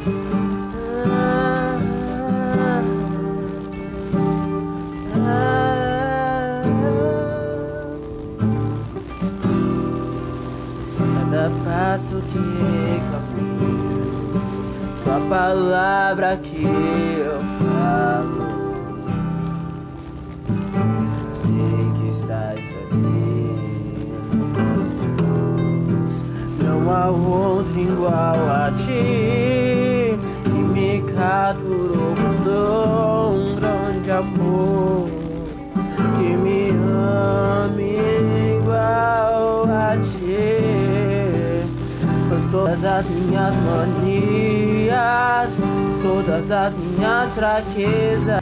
Cada passo que caminho, tua palavra que eu falo. Sei que estás aqui. Não há outro igual a ti. Todas as minhas manias, todas as minhas fraquezas.